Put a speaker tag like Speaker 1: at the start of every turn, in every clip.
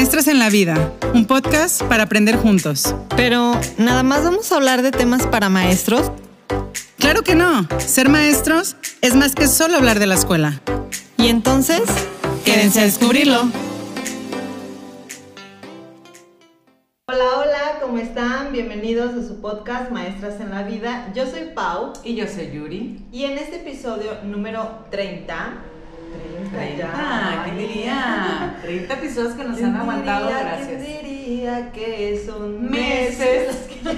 Speaker 1: Maestras en la Vida, un podcast para aprender juntos.
Speaker 2: Pero, ¿nada más vamos a hablar de temas para maestros?
Speaker 1: Claro que no. Ser maestros es más que solo hablar de la escuela.
Speaker 2: Y entonces,
Speaker 1: quédense a descubrirlo.
Speaker 2: Hola, hola, ¿cómo están? Bienvenidos a su podcast Maestras en la Vida. Yo soy Pau.
Speaker 3: Y yo soy Yuri.
Speaker 2: Y en este episodio número 30
Speaker 3: 30 ya. ¿Quién diría? 30 episodios que nos han aguantado, gracias.
Speaker 2: ¿Quién diría que son meses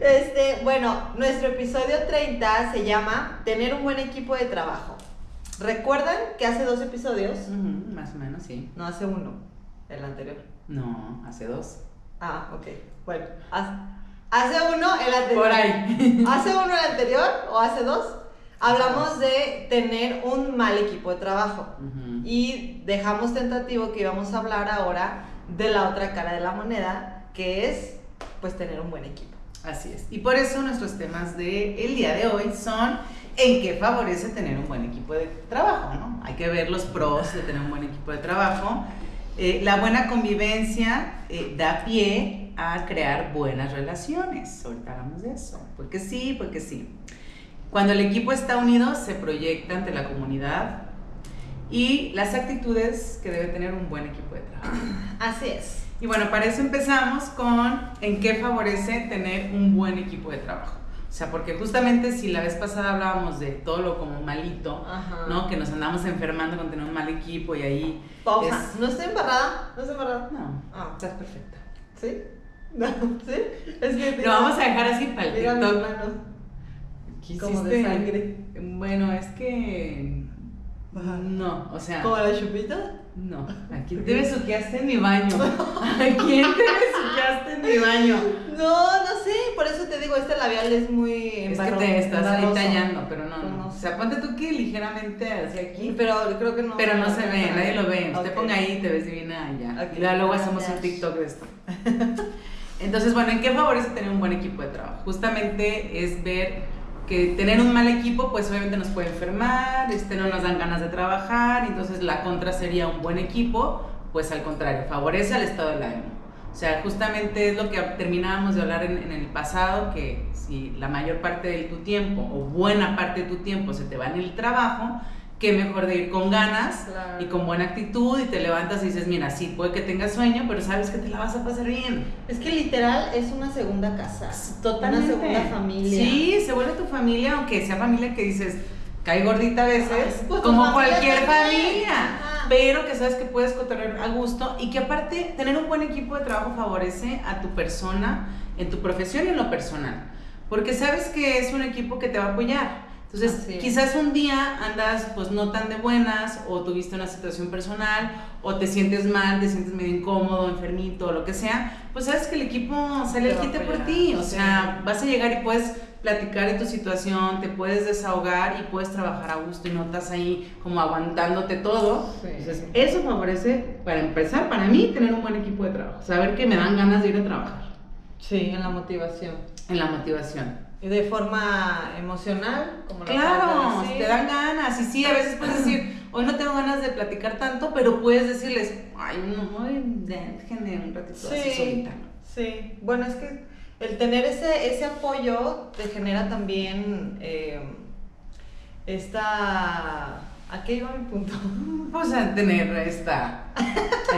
Speaker 2: Este, bueno, nuestro episodio 30 se llama Tener un buen equipo de trabajo. ¿Recuerdan que hace dos episodios?
Speaker 3: más o menos, sí.
Speaker 2: No, hace uno, el anterior.
Speaker 3: No, hace dos.
Speaker 2: Ah, ok. Bueno, hace uno el anterior.
Speaker 3: Por ahí.
Speaker 2: ¿Hace uno el anterior o hace dos? Hablamos de tener un mal equipo de trabajo y dejamos tentativo que íbamos a hablar ahora de la otra cara de la moneda, que es pues tener un buen equipo.
Speaker 3: Así es. Y por eso nuestros temas del el día de hoy son en qué favorece tener un buen equipo de trabajo, ¿no? Hay que ver los pros de tener un buen equipo de trabajo. Eh, la buena convivencia eh, da pie a crear buenas relaciones. Ahorita hablamos de eso. Porque sí, porque sí. Cuando el equipo está unido, se proyecta ante la comunidad y las actitudes que debe tener un buen equipo de trabajo.
Speaker 2: Así es.
Speaker 3: Y bueno, para eso empezamos con en qué favorece tener un buen equipo de trabajo. O sea, porque justamente si la vez pasada hablábamos de todo lo como malito, ¿no? Que nos andamos enfermando con tener un mal equipo y ahí...
Speaker 2: Pausa. ¿No estoy embarrada? ¿No estoy embarrada?
Speaker 3: No. Ah. Estás perfecta.
Speaker 2: ¿Sí? No, ¿sí? Es que...
Speaker 3: Lo vamos a dejar así para el
Speaker 2: TikTok. Como de sangre.
Speaker 3: Bueno, es que. No, o sea.
Speaker 2: ¿Como la chupita?
Speaker 3: No. ¿A quién te besuqueaste en mi baño? ¿A quién te besuqueaste en mi baño?
Speaker 2: No, no sé, por eso te digo, este labial es muy.
Speaker 3: Es que te estás ahí tallando, pero no, no. O sea, ponte tú que ligeramente hacia aquí.
Speaker 2: Pero creo que no.
Speaker 3: Pero no, se ve, nadie lo ve. Usted ponga ahí y te ves divina ya. Y luego hacemos un TikTok de esto. Entonces, bueno, ¿en qué favorece tener un buen equipo de trabajo? Justamente es ver que tener un mal equipo, pues obviamente nos puede enfermar, este, no nos dan ganas de trabajar, entonces la contra sería un buen equipo, pues al contrario, favorece al estado del ánimo. O sea, justamente es lo que terminábamos de hablar en, en, el pasado, que si la mayor parte de tu tiempo o buena parte de tu tiempo se te va en el trabajo, qué mejor de ir con ganas y con buena actitud y te levantas y dices, mira, sí, puede que tengas sueño, pero sabes que te la vas a pasar bien.
Speaker 2: Es que literal es una segunda casa,
Speaker 3: totalmente.
Speaker 2: Una segunda familia.
Speaker 3: Sí, se vuelve tu familia, aunque sea familia que dices, cae gordita a veces, pues como cualquier familia. Pero que sabes que puedes cotorrear a gusto y que aparte tener un buen equipo de trabajo favorece a tu persona, en tu profesión y en lo personal. Porque sabes que es un equipo que te va a apoyar entonces, quizás un día andas pues no tan de buenas o tuviste una situación personal o te sientes mal, te sientes medio incómodo, enfermito o lo que sea, pues sabes que el equipo sale al quite por ti, o sea, vas a llegar y puedes platicar de tu situación, te puedes desahogar y puedes trabajar a gusto y no estás ahí como aguantándote todo. Entonces, eso favorece, para empezar, para mí, tener un buen equipo de trabajo, saber que me dan ganas de ir a trabajar.
Speaker 2: Sí, en la motivación.
Speaker 3: En la motivación.
Speaker 2: De forma emocional,
Speaker 3: como Claro, te dan ganas. Y sí, a veces puedes decir, hoy no tengo ganas de platicar tanto, pero puedes decirles, ay, no, déjenme un ratito sí, así solita.
Speaker 2: Sí, bueno, es que el tener ese, ese apoyo te genera también eh, esta ¿A qué iba mi punto?
Speaker 3: Pues a tener esta,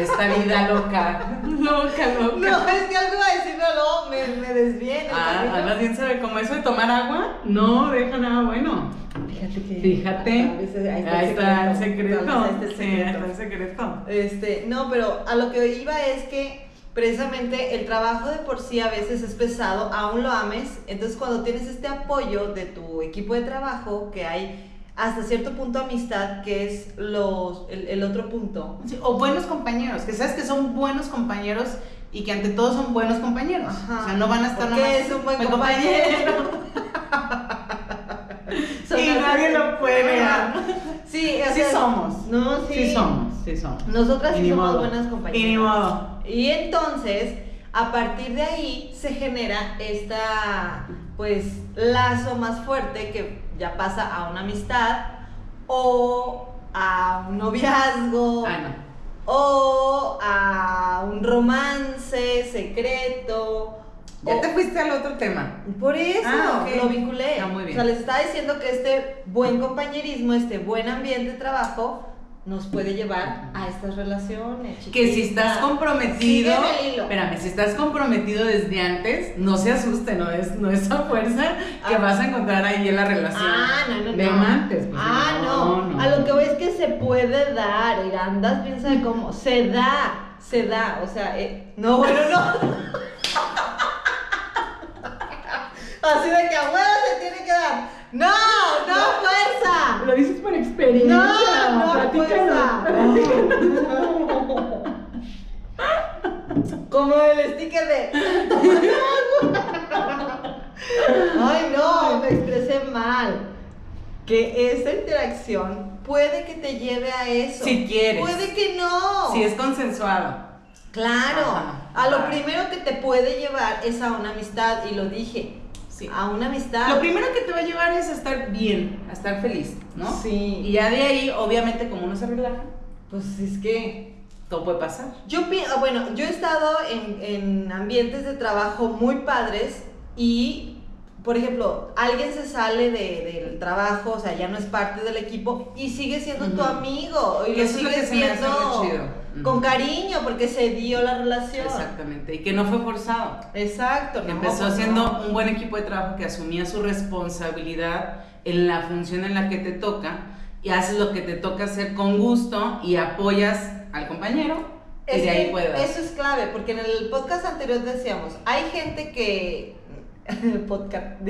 Speaker 3: esta vida loca. Loca, loca.
Speaker 2: No, es que algo a decir, luego me, me desviene.
Speaker 3: Ah, Ana bien sabe cómo eso de tomar agua no deja nada bueno.
Speaker 2: Fíjate que.
Speaker 3: Fíjate. ahí está, el secreto.
Speaker 2: Ahí está el secreto. Este, no, pero a lo que iba es que precisamente el trabajo de por sí a veces es pesado, aún lo ames. Entonces, cuando tienes este apoyo de tu equipo de trabajo, que hay hasta cierto punto amistad, que es los, el, otro punto.
Speaker 3: o buenos compañeros, que sabes que son buenos compañeros y que ante todo son buenos compañeros. O sea, no van a estar
Speaker 2: nomás. es un buen compañero.
Speaker 3: y nadie lo puede negar.
Speaker 2: Sí,
Speaker 3: sí somos.
Speaker 2: No, sí.
Speaker 3: Sí somos, sí somos.
Speaker 2: Nosotras sí somos buenas compañeras.
Speaker 3: Y ni modo.
Speaker 2: Y entonces, a partir de ahí se genera esta, pues, lazo más fuerte que ya pasa a una amistad o a un noviazgo.
Speaker 3: Ah, no.
Speaker 2: o a un romance secreto.
Speaker 3: Ya
Speaker 2: o-
Speaker 3: te fuiste al otro tema.
Speaker 2: Por eso
Speaker 3: Ah,
Speaker 2: lo vinculé.
Speaker 3: Ah, muy bien.
Speaker 2: O sea, les estaba diciendo que este buen compañerismo, este buen ambiente de trabajo, nos puede llevar a estas relaciones.
Speaker 3: Que si estás comprometido, espérame, si estás comprometido desde antes, no se asuste, no es, no es a fuerza que
Speaker 2: Ah.
Speaker 3: vas a encontrar ahí en la relación
Speaker 2: Ah, no, no,
Speaker 3: de
Speaker 2: no.
Speaker 3: amantes. pues,
Speaker 2: ah, no. A lo que voy es que se puede dar. Y andas piensa de cómo. Se da. Se da. O sea, eh, no, bueno, no. Así de que a se tiene que dar. No, no, fuerza.
Speaker 3: Lo dices por experiencia.
Speaker 2: No, no, fuerza. Como el sticker de. Ay, no, me expresé mal. Que esa interacción puede que te lleve a eso.
Speaker 3: Si quieres.
Speaker 2: Puede que no.
Speaker 3: Si es consensuado.
Speaker 2: Claro.
Speaker 3: Ajá,
Speaker 2: a lo
Speaker 3: claro.
Speaker 2: primero que te puede llevar es a una amistad, y lo dije.
Speaker 3: Sí.
Speaker 2: A una amistad.
Speaker 3: Lo primero que te va a llevar es a estar bien, a estar feliz, ¿no?
Speaker 2: Sí.
Speaker 3: Y ya de ahí, obviamente, como uno se relaja,
Speaker 2: Pues es que.
Speaker 3: todo puede pasar.
Speaker 2: Yo pienso, bueno, yo he estado en, en ambientes de trabajo muy padres y, por ejemplo, alguien se sale de- del trabajo, o sea, ya no es parte del equipo y sigue siendo tu amigo y
Speaker 3: Y
Speaker 2: lo
Speaker 3: eso es lo que se me hace
Speaker 2: viendo
Speaker 3: muy chido.
Speaker 2: Con cariño porque se dio la relación.
Speaker 3: Exactamente. Y que no fue forzado.
Speaker 2: Exacto.
Speaker 3: Que
Speaker 2: no,
Speaker 3: empezó siendo
Speaker 2: no.
Speaker 3: un buen equipo de trabajo que asumía su responsabilidad en la función en la que te toca y haces lo que te toca hacer con gusto y apoyas al compañero y
Speaker 2: Es
Speaker 3: de ahí
Speaker 2: que
Speaker 3: puedes.
Speaker 2: Eso es clave, porque en el podcast anterior decíamos, hay gente que... El podcast.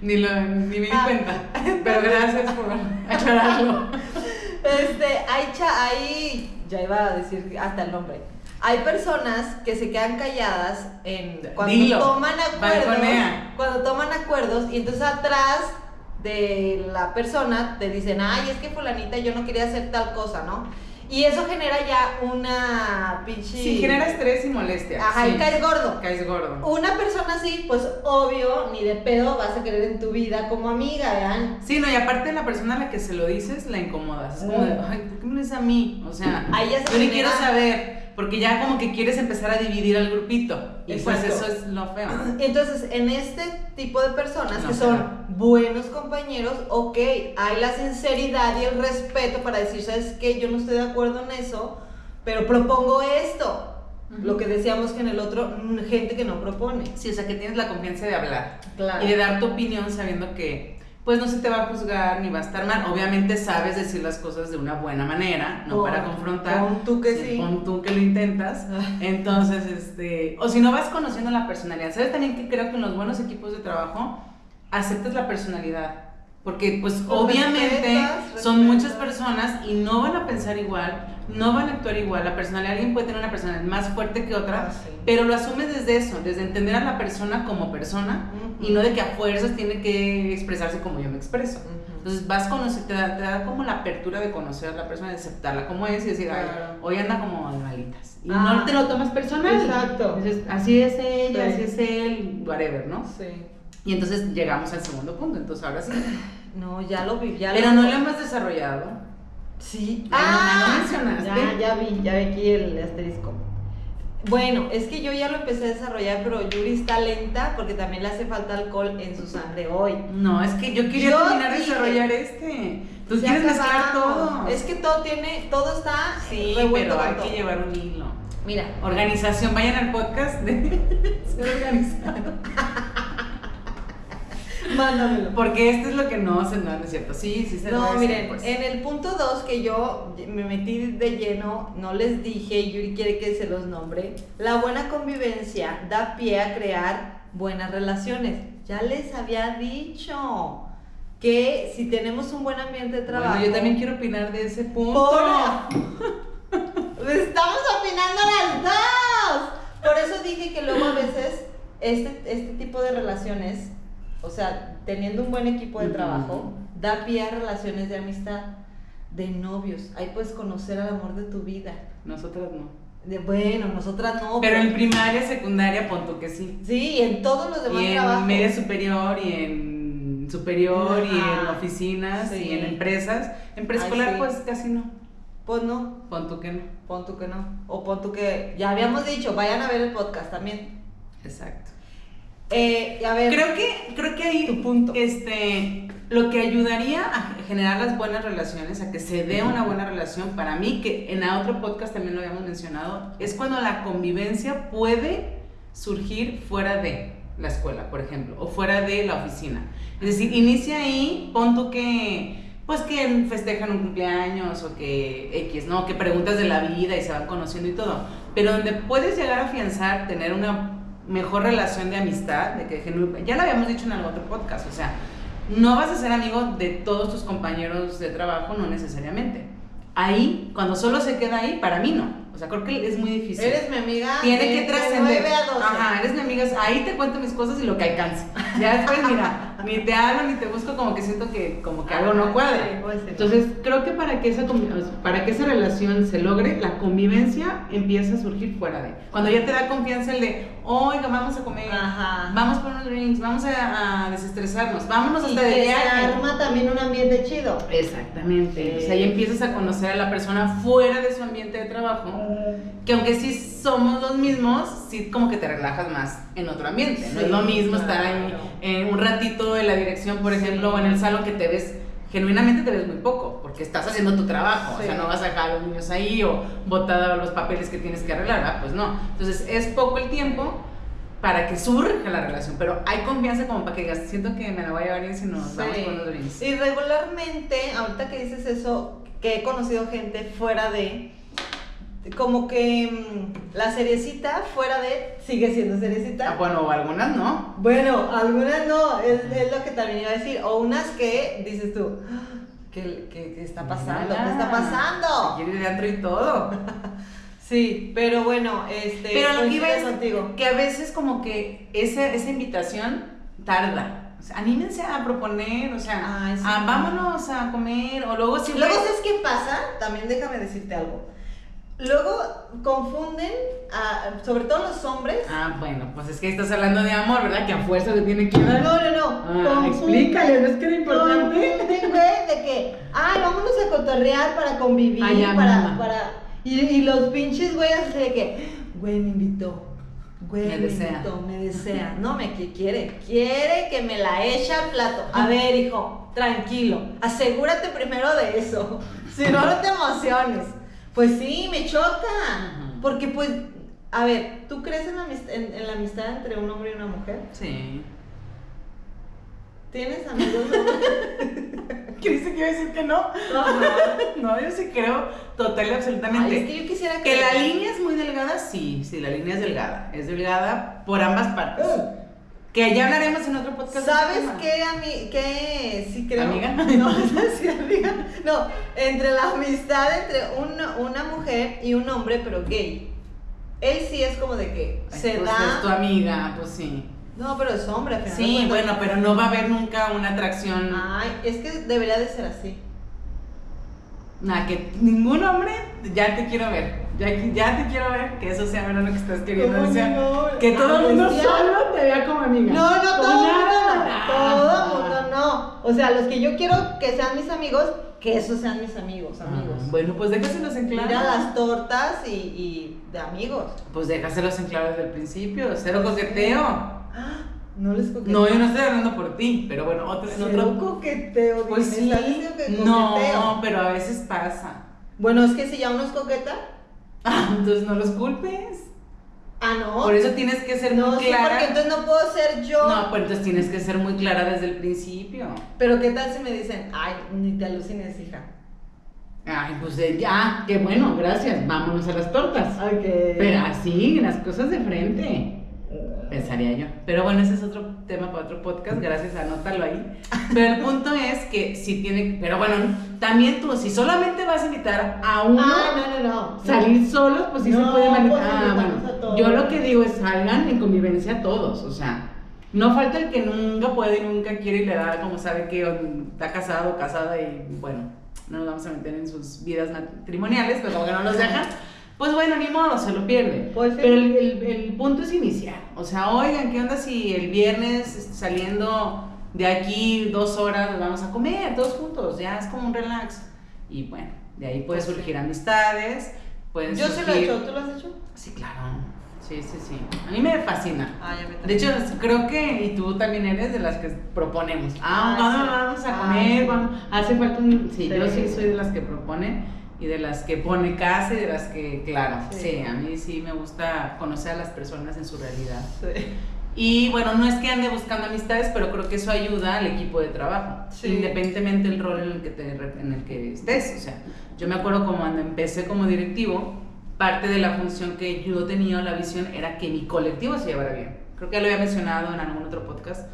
Speaker 3: Ni, lo, ni me di
Speaker 2: Ah.
Speaker 3: cuenta. Pero gracias por aclararlo.
Speaker 2: Este, hay, cha- hay, ya iba a decir hasta el nombre. Hay personas que se quedan calladas en cuando
Speaker 3: Dilo,
Speaker 2: toman acuerdos,
Speaker 3: balconea.
Speaker 2: cuando toman acuerdos y entonces atrás de la persona te dicen, ay, es que fulanita yo no quería hacer tal cosa, ¿no? Y eso genera ya una pinche...
Speaker 3: Sí, genera estrés y molestia.
Speaker 2: Ajá,
Speaker 3: sí.
Speaker 2: y caes gordo.
Speaker 3: Caes gordo.
Speaker 2: Una persona así, pues obvio, ni de pedo vas a querer en tu vida como amiga, ¿vean?
Speaker 3: Sí, no, y aparte la persona a la que se lo dices la incomodas. Es como de, ay, ¿por qué me lo dices a mí? O sea,
Speaker 2: Ahí ya se
Speaker 3: yo ni
Speaker 2: genera-
Speaker 3: quiero saber, porque ya como que quieres empezar a dividir al grupito. Y pues eso es lo feo.
Speaker 2: Entonces, en este tipo de personas
Speaker 3: No
Speaker 2: que son buenos compañeros, ok, hay la sinceridad y el respeto para decir, ¿sabes qué? Yo no estoy de acuerdo en eso, pero propongo esto. Lo que decíamos que en el otro, gente que no propone.
Speaker 3: Sí, o sea, que tienes la confianza de hablar.
Speaker 2: Claro.
Speaker 3: Y de dar tu opinión sabiendo que pues no se te va a juzgar ni va a estar mal. Obviamente sabes decir las cosas de una buena manera, no para confrontar.
Speaker 2: pon tú que sí.
Speaker 3: Pon tú que lo intentas. Entonces, este, o si no vas conociendo la personalidad. ¿Sabes también que creo que en los buenos equipos de trabajo aceptas la personalidad? Porque pues obviamente
Speaker 2: respetas,
Speaker 3: son muchas personas y no van a pensar igual, no van a actuar igual. La personalidad, alguien puede tener una personalidad más fuerte que otra,
Speaker 2: Ah, sí.
Speaker 3: pero lo asumes desde eso, desde entender a la persona como persona y no de que a fuerzas tiene que expresarse como yo me expreso.
Speaker 2: Ujú.
Speaker 3: Entonces vas conocer, te da, te da como la apertura de conocer a la persona, de aceptarla como es y decir, ay, hoy anda como de malitas. Y
Speaker 2: Ah.
Speaker 3: no te lo tomas personal.
Speaker 2: Exacto.
Speaker 3: Dices, así es ella,
Speaker 2: Sí.
Speaker 3: así es él, whatever, ¿no?
Speaker 2: Sí.
Speaker 3: Y entonces llegamos al segundo punto, entonces ahora sí.
Speaker 2: No, ya lo vi, ya
Speaker 3: Pero
Speaker 2: lo
Speaker 3: no lo hemos desarrollado.
Speaker 2: Sí.
Speaker 3: No,
Speaker 2: ah,
Speaker 3: mencionaste.
Speaker 2: Ya, ya vi, ya vi aquí el asterisco. Bueno, es que yo ya lo empecé a desarrollar, pero Yuri está lenta porque también le hace falta alcohol en su sangre hoy.
Speaker 3: No, es que yo quería
Speaker 2: Yo
Speaker 3: terminar de desarrollar este. Tú
Speaker 2: Ya
Speaker 3: quieres mezclar todo.
Speaker 2: Es que todo tiene, todo está
Speaker 3: Sí,
Speaker 2: revuelto
Speaker 3: pero hay
Speaker 2: todo.
Speaker 3: que llevar un hilo.
Speaker 2: Mira,
Speaker 3: Organización, vayan al podcast de ser organizado.
Speaker 2: Mándamelo.
Speaker 3: Porque esto es lo que no se no, no es cierto. Sí, sí se
Speaker 2: No, miren,
Speaker 3: pues.
Speaker 2: en el punto 2 que yo me metí de lleno, no les dije, y Yuri quiere que se los nombre, la buena convivencia da pie a crear buenas relaciones. Ya les había dicho que si tenemos un buen ambiente de trabajo...
Speaker 3: Bueno, yo también quiero opinar de ese punto.
Speaker 2: ¡Por! Estamos opinando las dos. Por eso dije que luego a veces este, este tipo de relaciones, o sea, teniendo un buen equipo de trabajo, da pie a relaciones de amistad, de novios. Ahí puedes conocer al amor de tu vida.
Speaker 3: Nosotras no.
Speaker 2: De, bueno, nosotras no.
Speaker 3: Pero en primaria, secundaria, pon tú que sí.
Speaker 2: Sí, y en todos los demás
Speaker 3: Y en
Speaker 2: trabajos.
Speaker 3: media superior y en superior y en oficinas
Speaker 2: Sí.
Speaker 3: y en empresas. En preescolar
Speaker 2: Ay, sí.
Speaker 3: pues casi no.
Speaker 2: Pues no.
Speaker 3: Pon tú que no.
Speaker 2: Pon tú que no. O pon tú que. Ya habíamos dicho, vayan a ver el podcast también.
Speaker 3: Exacto.
Speaker 2: Eh, a ver.
Speaker 3: Creo que, creo que ahí,
Speaker 2: Tu punto.
Speaker 3: este, lo que ayudaría a generar las buenas relaciones, a que se dé una buena relación, para mí, que en otro podcast también lo habíamos mencionado, es cuando la convivencia puede surgir fuera de la escuela, por ejemplo, o fuera de la oficina. Es decir, inicia ahí, pon tú que, pues que festejan un cumpleaños o que X, ¿no? Que preguntas de la vida y se van conociendo y todo. Pero donde puedes llegar a afianzar, tener una mejor relación de amistad, de que ya lo habíamos dicho en algún otro podcast, o sea, no vas a ser amigo de todos tus compañeros de trabajo, no necesariamente. Ahí, cuando solo se queda ahí, para mí no. O sea, creo que es muy difícil.
Speaker 2: Eres mi amiga.
Speaker 3: Tiene
Speaker 2: de-
Speaker 3: que
Speaker 2: de
Speaker 3: trascender.
Speaker 2: 9 a 12.
Speaker 3: Ajá, eres mi amiga. Ahí te cuento mis cosas y lo que alcance. Ya después, mira, ni te hablo ni te busco, como que siento que, como que algo no
Speaker 2: Sí,
Speaker 3: cuadra.
Speaker 2: ser.
Speaker 3: Entonces, creo que para que, esa, para que esa relación se logre, la convivencia empieza a surgir fuera de. Cuando ya te da confianza el de, oiga, vamos a comer,
Speaker 2: Ajá.
Speaker 3: vamos por unos drinks, vamos a, a desestresarnos, vámonos hasta de
Speaker 2: que se
Speaker 3: viaje.
Speaker 2: arma también un ambiente chido.
Speaker 3: Exactamente. O sea, ahí empiezas a conocer a la persona fuera de su ambiente de trabajo, que aunque sí somos los mismos, sí como que te relajas más en otro ambiente. no es lo mismo estar ahí
Speaker 2: claro.
Speaker 3: en un ratito en la dirección, por ejemplo,
Speaker 2: Sí.
Speaker 3: o en el salón que te ves, genuinamente te ves muy poco, porque estás haciendo tu trabajo. O sea, no vas a dejar a los niños ahí o botada los papeles que tienes que arreglar, ¿verdad? Pues no. Entonces, es poco el tiempo para que surja la relación, pero hay confianza como para que digas, siento que me la voy a llevar bien si nos vamos con los drinks.
Speaker 2: Y regularmente, ahorita que dices eso, que he conocido gente fuera de. Como que mm, la seriecita fuera de sigue siendo seriecita.
Speaker 3: Ah, bueno, o algunas no.
Speaker 2: Bueno, algunas no, es, es lo que también iba a decir. O unas que dices tú, "Ah, ¿qué, qué, qué está pasando? ¿Qué está pasando?
Speaker 3: quiere ir de antro y todo.
Speaker 2: Sí, pero bueno, este.
Speaker 3: Pero lo que iba es
Speaker 2: contigo.
Speaker 3: que a veces como que esa, esa invitación tarda. O sea, anímense a proponer, o sea,
Speaker 2: Ay, sí.
Speaker 3: a vámonos a comer, o luego si
Speaker 2: Luego, ¿sabes qué pasa? También déjame decirte algo. Luego confunden, a- sobre todo los hombres.
Speaker 3: Ah, bueno, pues es que estás hablando de amor, ¿verdad? Que a fuerza te tiene que dar.
Speaker 2: No, no, no.
Speaker 3: Ah, explícale, ¿no es que era importante?
Speaker 2: Confunden, güey, de que, ay, vámonos a cotorrear para convivir,
Speaker 3: Ay, ya,
Speaker 2: para,
Speaker 3: mamá.
Speaker 2: para. Y, y los pinches güeyes así de que, güey, me invitó. Güey,
Speaker 3: Me
Speaker 2: me,
Speaker 3: desea.
Speaker 2: invitó, me desea. No, me que quiere. Quiere que me la eche al plato. A ver, hijo, tranquilo. Asegúrate primero de eso. Si no, no te emociones. Pues sí, me choca. Porque, pues, a ver, ¿tú crees en la, en- en la amistad entre un hombre y una mujer?
Speaker 3: Sí.
Speaker 2: ¿Tienes amigos
Speaker 3: dice que iba a decir que no? No, yo sí creo total y absolutamente.
Speaker 2: Ay, es que yo quisiera
Speaker 3: Que
Speaker 2: que
Speaker 3: la línea es muy delgada, sí, sí, la línea es delgada. Es delgada por ambas partes. Que ya hablaremos en otro podcast. de
Speaker 2: ¿Sabes qué, ami qué sí creo?
Speaker 3: ¿Amiga?
Speaker 2: No, sí, amiga. No, entre la amistad entre una, una mujer y un hombre, pero gay. Él sí es como de que
Speaker 3: Ay,
Speaker 2: se
Speaker 3: pues
Speaker 2: da.
Speaker 3: Es tu amiga, pues sí.
Speaker 2: No, pero es hombre, al final
Speaker 3: Sí, bueno, pero no va a haber nunca una atracción.
Speaker 2: Ay, es que debería de ser así.
Speaker 3: Nada, que ningún hombre, ya te quiero ver. Ya, ya te quiero ver, que eso sea verdad lo que estás queriendo
Speaker 2: ¿Cómo
Speaker 3: decir.
Speaker 2: que no?
Speaker 3: Que todo el
Speaker 2: Ah,
Speaker 3: mundo
Speaker 2: ya.
Speaker 3: Solo te vea como amiga.
Speaker 2: No, no, todo el
Speaker 3: nada.
Speaker 2: Todo el mundo no. O sea, los que yo quiero que sean mis amigos, que esos sean mis amigos, amigos.
Speaker 3: Ah, Bueno, pues déjaselos en claro.
Speaker 2: Mira las tortas y, y de amigos.
Speaker 3: Pues déjaselos en claro desde el principio. Cero coqueteo.
Speaker 2: Ah, No les coqueteo.
Speaker 3: No, yo no estoy hablando por ti, pero bueno, otro, en
Speaker 2: Cero
Speaker 3: otro.
Speaker 2: coqueteo.
Speaker 3: Pues
Speaker 2: dime,
Speaker 3: sí.
Speaker 2: ¿estás diciendo que
Speaker 3: No, pero a veces pasa.
Speaker 2: Bueno, es que si ya uno es coqueta.
Speaker 3: Ah, entonces no los culpes.
Speaker 2: Ah, no.
Speaker 3: Por eso tienes que ser
Speaker 2: no,
Speaker 3: muy
Speaker 2: sí,
Speaker 3: clara.
Speaker 2: porque entonces no puedo ser yo.
Speaker 3: No, pues entonces tienes que ser muy clara desde el principio.
Speaker 2: Pero ¿qué tal si me dicen, ay, ni te alucines, hija?
Speaker 3: Ay, pues eh, ya, qué bueno, gracias. Vámonos a las tortas.
Speaker 2: Ok.
Speaker 3: Pero así, las cosas de frente. Pensaría yo. Pero bueno, ese es otro tema para otro podcast. Gracias, anótalo ahí. Pero el punto es que si tiene. Pero bueno, también tú, si solamente vas a invitar a uno.
Speaker 2: Ah, no, no, no.
Speaker 3: Salir solos, pues sí
Speaker 2: No,
Speaker 3: se puede
Speaker 2: pues
Speaker 3: manejar. Ah,
Speaker 2: invitamos
Speaker 3: bueno. Yo lo que digo es salgan en convivencia todos. O sea, no falta el que nunca puede y nunca quiere y le da como sabe que está casado o casada y bueno, no nos vamos a meter en sus vidas matrimoniales, pero como que no nos dejan. Pues bueno, ni modo, se lo pierde.
Speaker 2: Pues sí.
Speaker 3: Pero el, el- el punto es iniciar. O sea, oigan, ¿qué onda si el viernes este, saliendo de aquí dos horas nos vamos a comer todos juntos? Ya es como un relax. Y bueno, de ahí puede surgir amistades. Pueden
Speaker 2: Yo se lo he hecho, ¿tú lo has hecho?
Speaker 3: Sí, claro. Sí, sí, sí. A mí me fascina.
Speaker 2: Ah, ya me
Speaker 3: de hecho, creo que, y tú también eres de las que proponemos. Ah, vamos, vamos a comer, vamos. Hace falta un. Sí, yo sí soy de las que propone y de las que pone casa y de las que, claro, sí. a mí sí me gusta conocer a las personas en su realidad. Sí. Y bueno, no es que ande buscando amistades, pero creo que eso ayuda al equipo de trabajo, independientemente del rol en el, que te, en el que estés. O sea, yo me acuerdo como cuando empecé como directivo, parte de la función que yo tenía, la visión, era que mi colectivo se llevara bien. Creo que ya lo había mencionado en algún otro podcast.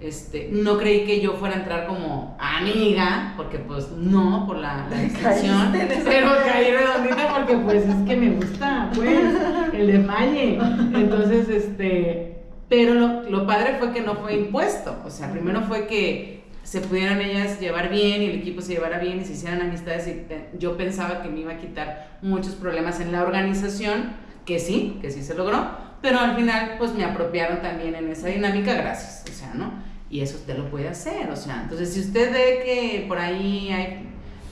Speaker 3: Este, no creí que yo fuera a entrar como amiga, porque pues no, por la, la pero caí redondita porque pues es que me gusta, pues, el de Malle. Entonces, este, pero lo, padre fue que no fue impuesto. O sea, primero fue que se pudieran ellas llevar bien y el equipo se llevara bien y se hicieran amistades. Y yo pensaba que me iba a quitar muchos problemas en la organización, que sí, que sí se logró. Pero al final, pues me apropiaron también en esa dinámica, gracias. O sea, ¿no? Y eso usted lo puede hacer. O sea, entonces si usted ve que por ahí hay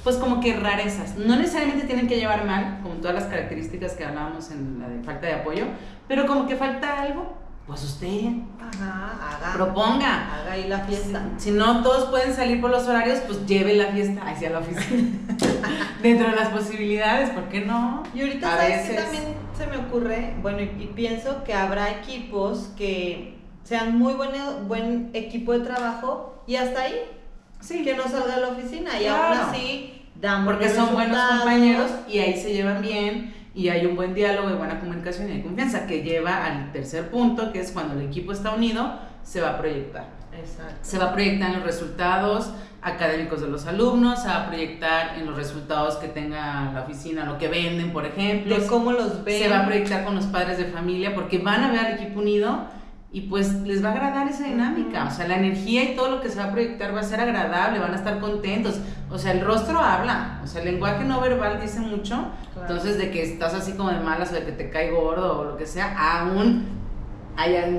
Speaker 3: pues como que rarezas. No necesariamente tienen que llevar mal, como todas las características que hablábamos en la de falta de apoyo, pero como que falta algo, pues usted haga, proponga.
Speaker 2: Haga ahí la fiesta.
Speaker 3: Si, no todos pueden salir por los horarios, pues lleve la fiesta hacia la oficina. Dentro de las posibilidades, ¿por qué no?
Speaker 2: Y ahorita a veces... también se me ocurre, bueno, y, pienso que habrá equipos que sean muy buen, buen equipo de trabajo y hasta ahí. Sí. Que no salga de la oficina y aún así
Speaker 3: dan Porque son buenos compañeros y ahí se llevan bien y hay un buen diálogo y buena comunicación y hay confianza que lleva al tercer punto, que es cuando el equipo está unido, se va a proyectar. Exacto. Se va a proyectar en los resultados académicos de los alumnos, se va a proyectar en los resultados que tenga la oficina, lo que venden, por ejemplo.
Speaker 2: De cómo los ven.
Speaker 3: Se va a proyectar con los padres de familia porque van a ver al equipo unido y pues les va a agradar esa dinámica, o sea, la energía y todo lo que se va a proyectar va a ser agradable, van a estar contentos, o sea, el rostro habla, o sea, el lenguaje no verbal dice mucho, entonces de que estás así como de malas o de que te cae gordo o lo que sea, aún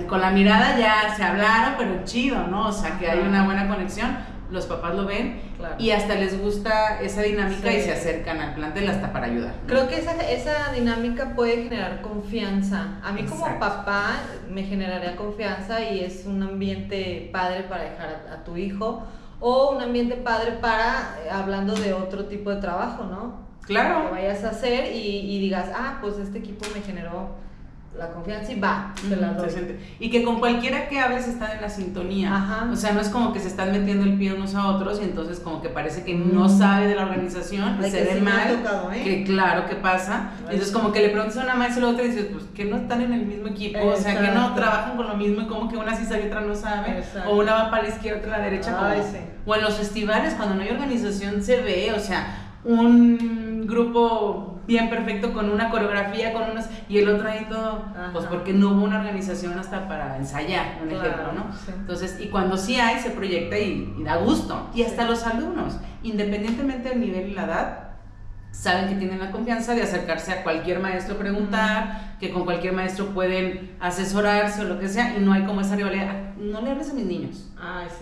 Speaker 3: con la mirada ya se hablaron, pero chido, ¿no? O sea, que hay una buena conexión, los papás lo ven y hasta les gusta esa dinámica y se acercan al plantel hasta para ayudar.
Speaker 2: Creo que esa, esa dinámica puede generar confianza. A mí como papá me generaría confianza y es un ambiente padre para dejar a, tu hijo o un ambiente padre para, eh, hablando de otro tipo de trabajo, ¿no?
Speaker 3: Claro.
Speaker 2: Que vayas a hacer y, y digas, ah, pues este equipo me generó la confianza y va,
Speaker 3: Y que con cualquiera que hables están en la sintonía. O sea, no es como que se están metiendo el pie unos a otros y entonces como que parece que no sabe de la organización, se ve mal. ¿eh? Que claro que pasa. Entonces como que le preguntas a una maestra y la otra y dices, pues que no están en el mismo equipo, o sea, que no trabajan con lo mismo y como que una sí sabe y otra no sabe. O una va para la izquierda, otra a la derecha. O en los festivales, cuando no hay organización se ve, o sea, un grupo bien perfecto con una coreografía, con unos, y el otro ahí todo, pues porque no hubo una organización hasta para ensayar, un ejemplo, ¿no? Entonces, y cuando sí hay, se proyecta y, da gusto. Y hasta los alumnos, independientemente del nivel y la edad, saben que tienen la confianza de acercarse a cualquier maestro, preguntar, que con cualquier maestro pueden asesorarse o lo que sea, y no hay como esa rivalidad. No le hables a mis niños,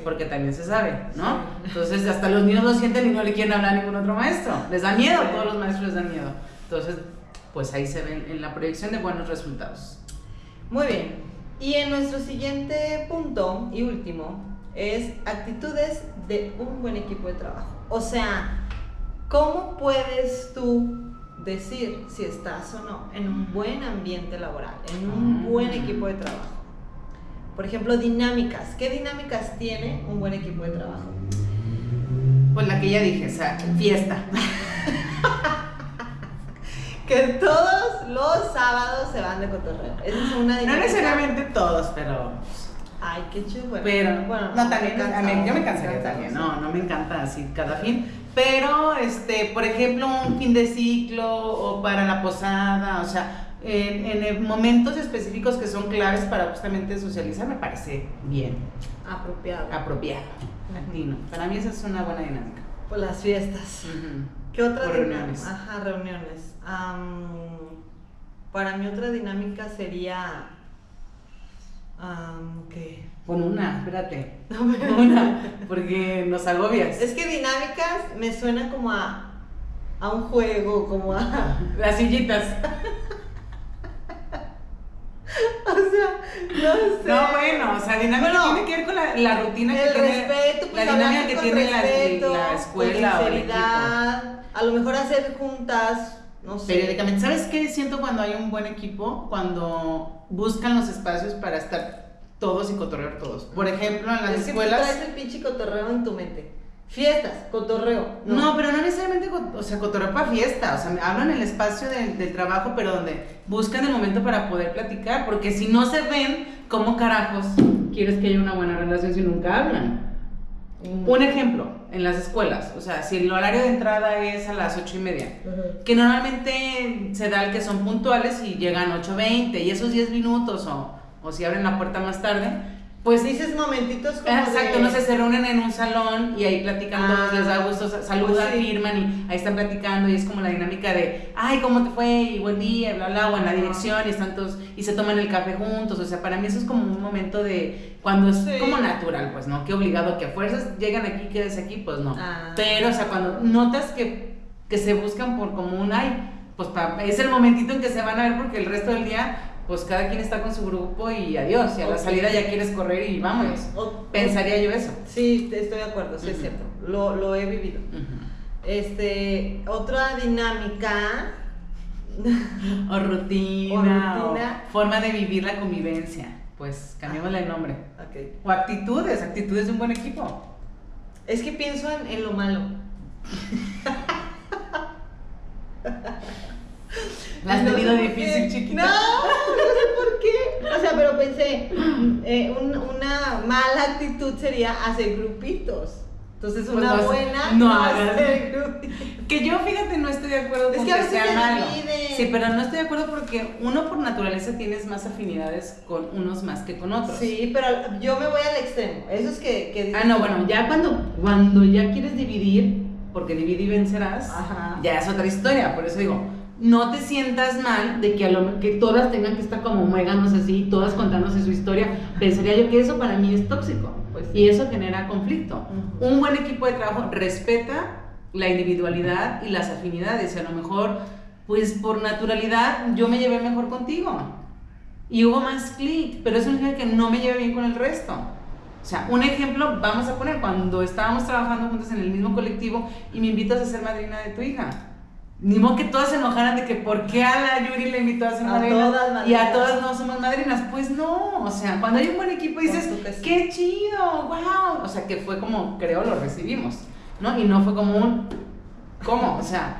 Speaker 3: porque también se sabe, ¿no? Entonces, hasta los niños lo sienten y no le quieren hablar a ningún otro maestro. Les da miedo, todos los maestros les dan miedo. Entonces, pues ahí se ven en la proyección de buenos resultados.
Speaker 2: Muy bien. Y en nuestro siguiente punto y último es actitudes de un buen equipo de trabajo. O sea, ¿cómo puedes tú decir si estás o no en un buen ambiente laboral, en un buen equipo de trabajo? Por ejemplo, dinámicas. ¿Qué dinámicas tiene un buen equipo de trabajo?
Speaker 3: Pues la que ya dije, o sea, fiesta.
Speaker 2: que todos los sábados se van de cotorreo. Esa es una
Speaker 3: No necesariamente todos, pero.
Speaker 2: Ay, qué chulo.
Speaker 3: pero, bueno, no, también, a mí, yo me cansaría también, no, no me encanta así cada fin. Pero, este, por ejemplo, un fin de ciclo o para la posada, o sea, en, en momentos específicos que son claves para justamente socializar, me parece bien.
Speaker 2: Apropiado.
Speaker 3: Apropiado. Latino. Para mí esa es una buena dinámica.
Speaker 2: Por las fiestas. ¿Qué otra
Speaker 3: reuniones?
Speaker 2: Ajá, reuniones. para mí otra dinámica sería... ¿Qué?
Speaker 3: Con una, espérate. una, porque nos agobias.
Speaker 2: Es que dinámicas me suena como a a un juego, como a...
Speaker 3: Las sillitas.
Speaker 2: o sea, no sé.
Speaker 3: No, bueno, o sea, dinámica
Speaker 2: Bueno,
Speaker 3: tiene que ver con la, la rutina que
Speaker 2: el
Speaker 3: tiene.
Speaker 2: respeto, pues
Speaker 3: la dinámica que tiene la,
Speaker 2: respeto,
Speaker 3: la escuela
Speaker 2: con
Speaker 3: o el equipo.
Speaker 2: a lo mejor hacer juntas, no sé.
Speaker 3: Periódicamente. ¿Sabes qué siento cuando hay un buen equipo? Cuando buscan los espacios para estar todos y cotorrear todos. Por ejemplo, en las
Speaker 2: es que tú
Speaker 3: escuelas.
Speaker 2: traes el pinche cotorreo en tu mente. Fiestas, cotorreo.
Speaker 3: No, pero no necesariamente, o sea, cotorreo para fiesta, o sea, hablan en el espacio del, del trabajo, pero donde buscan el momento para poder platicar, porque si no se ven, ¿cómo carajos quieres que haya una buena relación si nunca hablan?
Speaker 2: Mm.
Speaker 3: Un ejemplo, en las escuelas, o sea, si el horario de entrada es a las ocho y media,
Speaker 2: Ujú.
Speaker 3: que normalmente se da el que son puntuales y llegan 8.20 y esos 10 minutos o, o si abren la puerta más tarde, pues
Speaker 2: dices momentitos como
Speaker 3: Exacto,
Speaker 2: de-
Speaker 3: no sé, se reúnen en un salón y ahí platican
Speaker 2: Ah,
Speaker 3: todos, les da gusto, sa- saludan,
Speaker 2: pues sí.
Speaker 3: firman y ahí están platicando y es como la dinámica de, ay, ¿cómo te fue? Y buen día, bla, bla, o en la dirección y están todos, y se toman el café juntos, o sea, para mí eso es como un momento de, cuando es
Speaker 2: Sí.
Speaker 3: como natural, pues, ¿no? Que obligado, que a fuerzas llegan aquí, quedes aquí, pues no.
Speaker 2: Ah.
Speaker 3: Pero, o sea, cuando notas que, que se buscan por como un, ay, pues pa- es el momentito en que se van a ver porque el resto del día, pues cada quien está con su grupo y adiós, y a la salida ya quieres correr y vámonos. Pensaría yo eso.
Speaker 2: Sí, estoy de acuerdo, sí es cierto. Lo, lo he vivido. Este, otra dinámica.
Speaker 3: O rutina,
Speaker 2: O rutina.
Speaker 3: o forma de vivir la convivencia. Pues cambiémosle el nombre. O actitudes, actitudes de un buen equipo.
Speaker 2: Es que pienso en, en lo malo.
Speaker 3: ¿La has
Speaker 2: No
Speaker 3: tenido
Speaker 2: sé por
Speaker 3: difícil, chiquita?
Speaker 2: No, no sé por qué. O sea, pero pensé, eh, un- una mala actitud sería hacer grupitos. Entonces,
Speaker 3: Pues
Speaker 2: una
Speaker 3: no,
Speaker 2: buena
Speaker 3: no hagas.
Speaker 2: hacer grupitos.
Speaker 3: Que yo, fíjate, no estoy de acuerdo
Speaker 2: Es
Speaker 3: con
Speaker 2: que
Speaker 3: que, sea
Speaker 2: se
Speaker 3: malo. Sí, pero no estoy de acuerdo porque uno por naturaleza tienes más afinidades con unos más que con otros.
Speaker 2: Sí, pero yo me voy al extremo. Eso es que. que
Speaker 3: Ah, no, bueno, ya cuando, cuando ya quieres dividir, porque divide y vencerás,
Speaker 2: Ajá.
Speaker 3: ya es otra historia. Por eso digo, no te sientas mal de que, a lo, que todas tengan que estar como muéganos así, todas contándose su historia. Pensaría yo que eso para mí es tóxico.
Speaker 2: Pues
Speaker 3: y eso genera conflicto. Un buen equipo de trabajo respeta la individualidad y las afinidades. Y a lo mejor, pues por naturalidad, yo me llevé mejor contigo. Y hubo más clic, pero eso no significa que no me lleve bien con el resto. O sea, un ejemplo, vamos a poner, cuando estábamos trabajando juntos en el mismo colectivo y me invitas a ser madrina de tu hija. Ni modo que todas se enojaran de que por qué a la Yuri le invitó a ser
Speaker 2: A
Speaker 3: madrina
Speaker 2: todas
Speaker 3: y a todas no somos madrinas. Pues no, o sea, cuando hay un buen equipo dices, qué chido, wow. O sea, que fue como, creo, lo recibimos, ¿no? Y no fue como un, ¿cómo? O sea,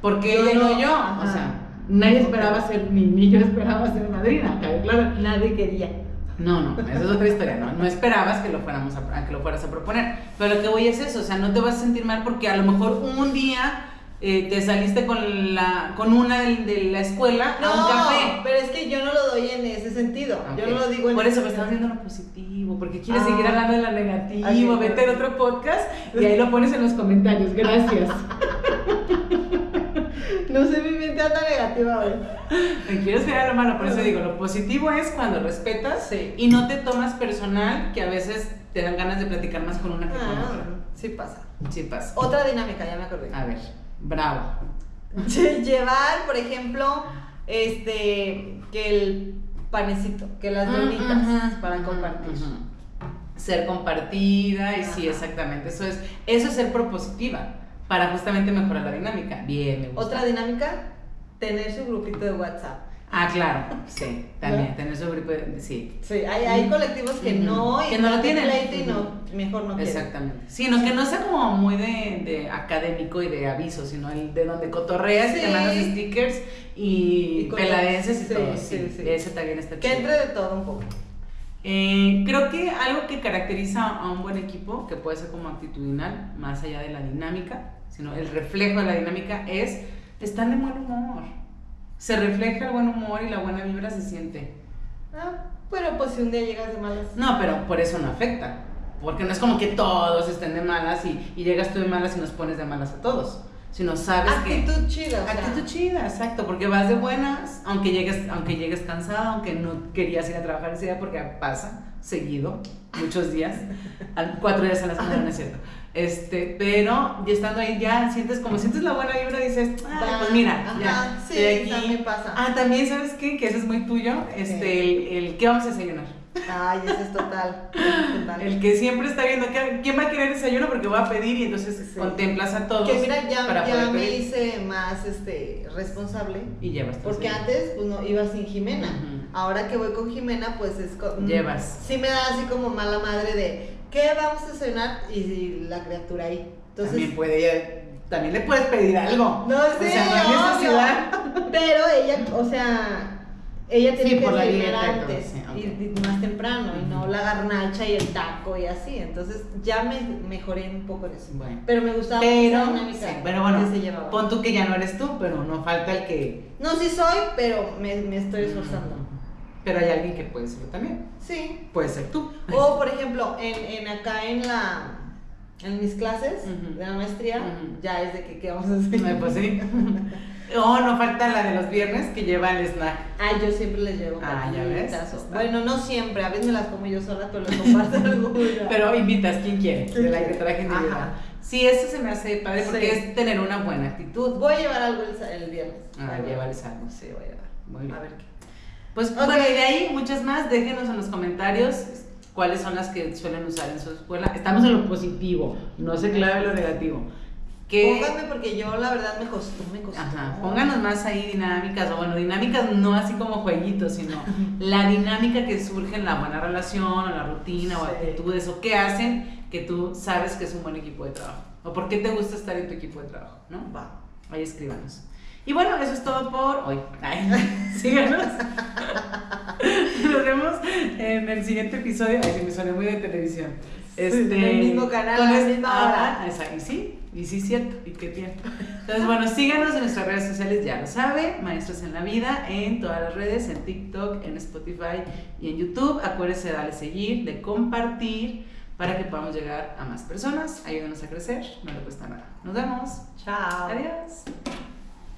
Speaker 3: ¿por qué
Speaker 2: Yo
Speaker 3: ella no
Speaker 2: no,
Speaker 3: yo? O sea, nadie esperaba ser, ni, ni yo esperaba ser madrina, claro.
Speaker 2: Nadie quería.
Speaker 3: No, no, esa es otra historia, ¿no? No esperabas que lo, fuéramos a, a que lo fueras a proponer. Pero lo que voy es eso, o sea, no te vas a sentir mal porque a lo mejor un día eh, te saliste con, la, con una de, de la escuela
Speaker 2: No,
Speaker 3: a un café.
Speaker 2: pero es que yo no lo doy en ese sentido. Yo no lo digo en
Speaker 3: Por eso me
Speaker 2: sentido.
Speaker 3: viendo lo positivo, porque quieres
Speaker 2: Ah.
Speaker 3: seguir hablando de la negativo.
Speaker 2: Ok.
Speaker 3: Vete al otro podcast y ahí lo pones en los comentarios. Gracias.
Speaker 2: No sé mi mente anda negativa hoy.
Speaker 3: Me quieres ver a lo malo, por eso digo, lo positivo es cuando respetas
Speaker 2: Sí.
Speaker 3: y no te tomas personal, que a veces te dan ganas de platicar más con una que con
Speaker 2: Ah,
Speaker 3: otra.
Speaker 2: sí pasa.
Speaker 3: Sí pasa.
Speaker 2: Otra dinámica, ya me acordé.
Speaker 3: A ver, bravo.
Speaker 2: Llevar, por ejemplo, este, que el panecito, que las donitas
Speaker 3: Ujú,
Speaker 2: para
Speaker 3: ujú,
Speaker 2: compartir.
Speaker 3: ujú. Ser compartida y sí, exactamente. Eso es, eso es ser propositiva para justamente mejorar la dinámica. Bien, me gusta.
Speaker 2: Otra dinámica, tener su grupito de WhatsApp.
Speaker 3: Ah, claro, sí, también,
Speaker 2: ¿No?
Speaker 3: tener de, sí.
Speaker 2: Sí, hay, hay colectivos que
Speaker 3: Ujú.
Speaker 2: no, y
Speaker 3: Que no lo tienen.
Speaker 2: y no, mejor no.
Speaker 3: Exactamente. Sí, no, que no sea como muy de, de académico y de aviso, sino el de donde cotorreas y te
Speaker 2: Sí.
Speaker 3: mandas stickers y,
Speaker 2: Y
Speaker 3: y
Speaker 2: sí,
Speaker 3: todo.
Speaker 2: sí,
Speaker 3: Sí,
Speaker 2: sí.
Speaker 3: Ese también está
Speaker 2: Que
Speaker 3: chido.
Speaker 2: entre de todo un poco.
Speaker 3: Eh, creo que algo que caracteriza a un buen equipo, que puede ser como actitudinal, más allá de la dinámica, sino el reflejo de la dinámica, es estar de buen humor. Se refleja el buen humor y la buena vibra se siente.
Speaker 2: Ah, pero pues si un día llegas de malas.
Speaker 3: No, pero por eso no afecta. Porque no es como que todos estén de malas y, y llegas tú de malas y nos pones de malas a todos. Sino sabes que...
Speaker 2: Actitud chida. o sea,
Speaker 3: Actitud chida, exacto, porque vas de buenas, aunque llegues, aunque llegues cansado, aunque no querías ir a trabajar ese día, porque pasa seguido, muchos días, cuatro días a la semana, no es cierto. Este, pero ya estando ahí ya sientes como sientes la buena vibra dices, ah, pues mira, ya,
Speaker 2: sí, aquí. también pasa.
Speaker 3: Ah, también sabes qué, que eso es muy tuyo, este, el, el, ¿qué vamos a desayunar?
Speaker 2: Ay, ese es total,
Speaker 3: El que siempre está viendo quién va a querer desayuno porque voy a pedir y entonces contemplas a todos.
Speaker 2: Que mira, ya, ya me hice más este responsable.
Speaker 3: Y llevas
Speaker 2: Porque antes pues no iba sin Jimena. Ahora que voy con Jimena, pues es
Speaker 3: llevas.
Speaker 2: Sí me da así como mala madre de ¿qué vamos a cenar? Y la criatura ahí. Entonces,
Speaker 3: también puede también le puedes pedir algo.
Speaker 2: No sé, o sea, Pero ella, o sea, ella tiene que cenar antes y, más temprano y no la garnacha y el taco y así. Entonces ya me mejoré un poco en eso. pero me gustaba
Speaker 3: pero, dinámica pero bueno, se pon tú que ya no eres tú, pero no falta el que...
Speaker 2: No, sí soy, pero me, me estoy esforzando.
Speaker 3: Pero hay alguien que puede serlo también.
Speaker 2: Sí.
Speaker 3: Puede ser tú.
Speaker 2: O por ejemplo, en, en acá en la en mis clases de la maestría, ya es de que qué vamos a hacer.
Speaker 3: Pues sí. Oh, no falta la de los viernes que lleva el snack.
Speaker 2: Ah, yo siempre les llevo.
Speaker 3: Ah, ya ves.
Speaker 2: Bueno, no siempre, a veces me las como yo sola, pero les comparto alguna.
Speaker 3: pero invitas, ¿quién quiere? De la que traje Sí, eso se me hace padre porque es tener una buena actitud.
Speaker 2: Voy a llevar algo el, viernes.
Speaker 3: Ah, llevarles
Speaker 2: algo. Sí, voy a llevar.
Speaker 3: Muy bien. A ver qué. Pues bueno, y de ahí muchas más, déjenos en los comentarios cuáles son las que suelen usar en su escuela. Estamos en lo positivo, no se clave lo negativo.
Speaker 2: Pónganme porque yo la verdad me costó, me costó.
Speaker 3: Ajá, pónganos más ahí dinámicas, o bueno, dinámicas no así como jueguitos, sino la dinámica que surge en la buena relación, o la rutina, o actitudes, o qué hacen que tú sabes que es un buen equipo de trabajo. O por qué te gusta estar en tu equipo de trabajo, ¿no?
Speaker 2: Va.
Speaker 3: Ahí escríbanos. Y bueno, eso es todo por hoy. Ay, síganos. Nos vemos en el siguiente episodio. Ay, se me suena muy de televisión.
Speaker 2: Este, en el mismo canal, con la misma hora.
Speaker 3: y sí, y sí, cierto, y qué tiempo. Entonces, bueno, síganos en nuestras redes sociales, ya lo sabe, Maestros en la Vida, en todas las redes, en TikTok, en Spotify y en YouTube. Acuérdense de darle seguir, de compartir para que podamos llegar a más personas. Ayúdenos a crecer, no le cuesta nada. Nos vemos.
Speaker 2: Chao.
Speaker 3: Adiós.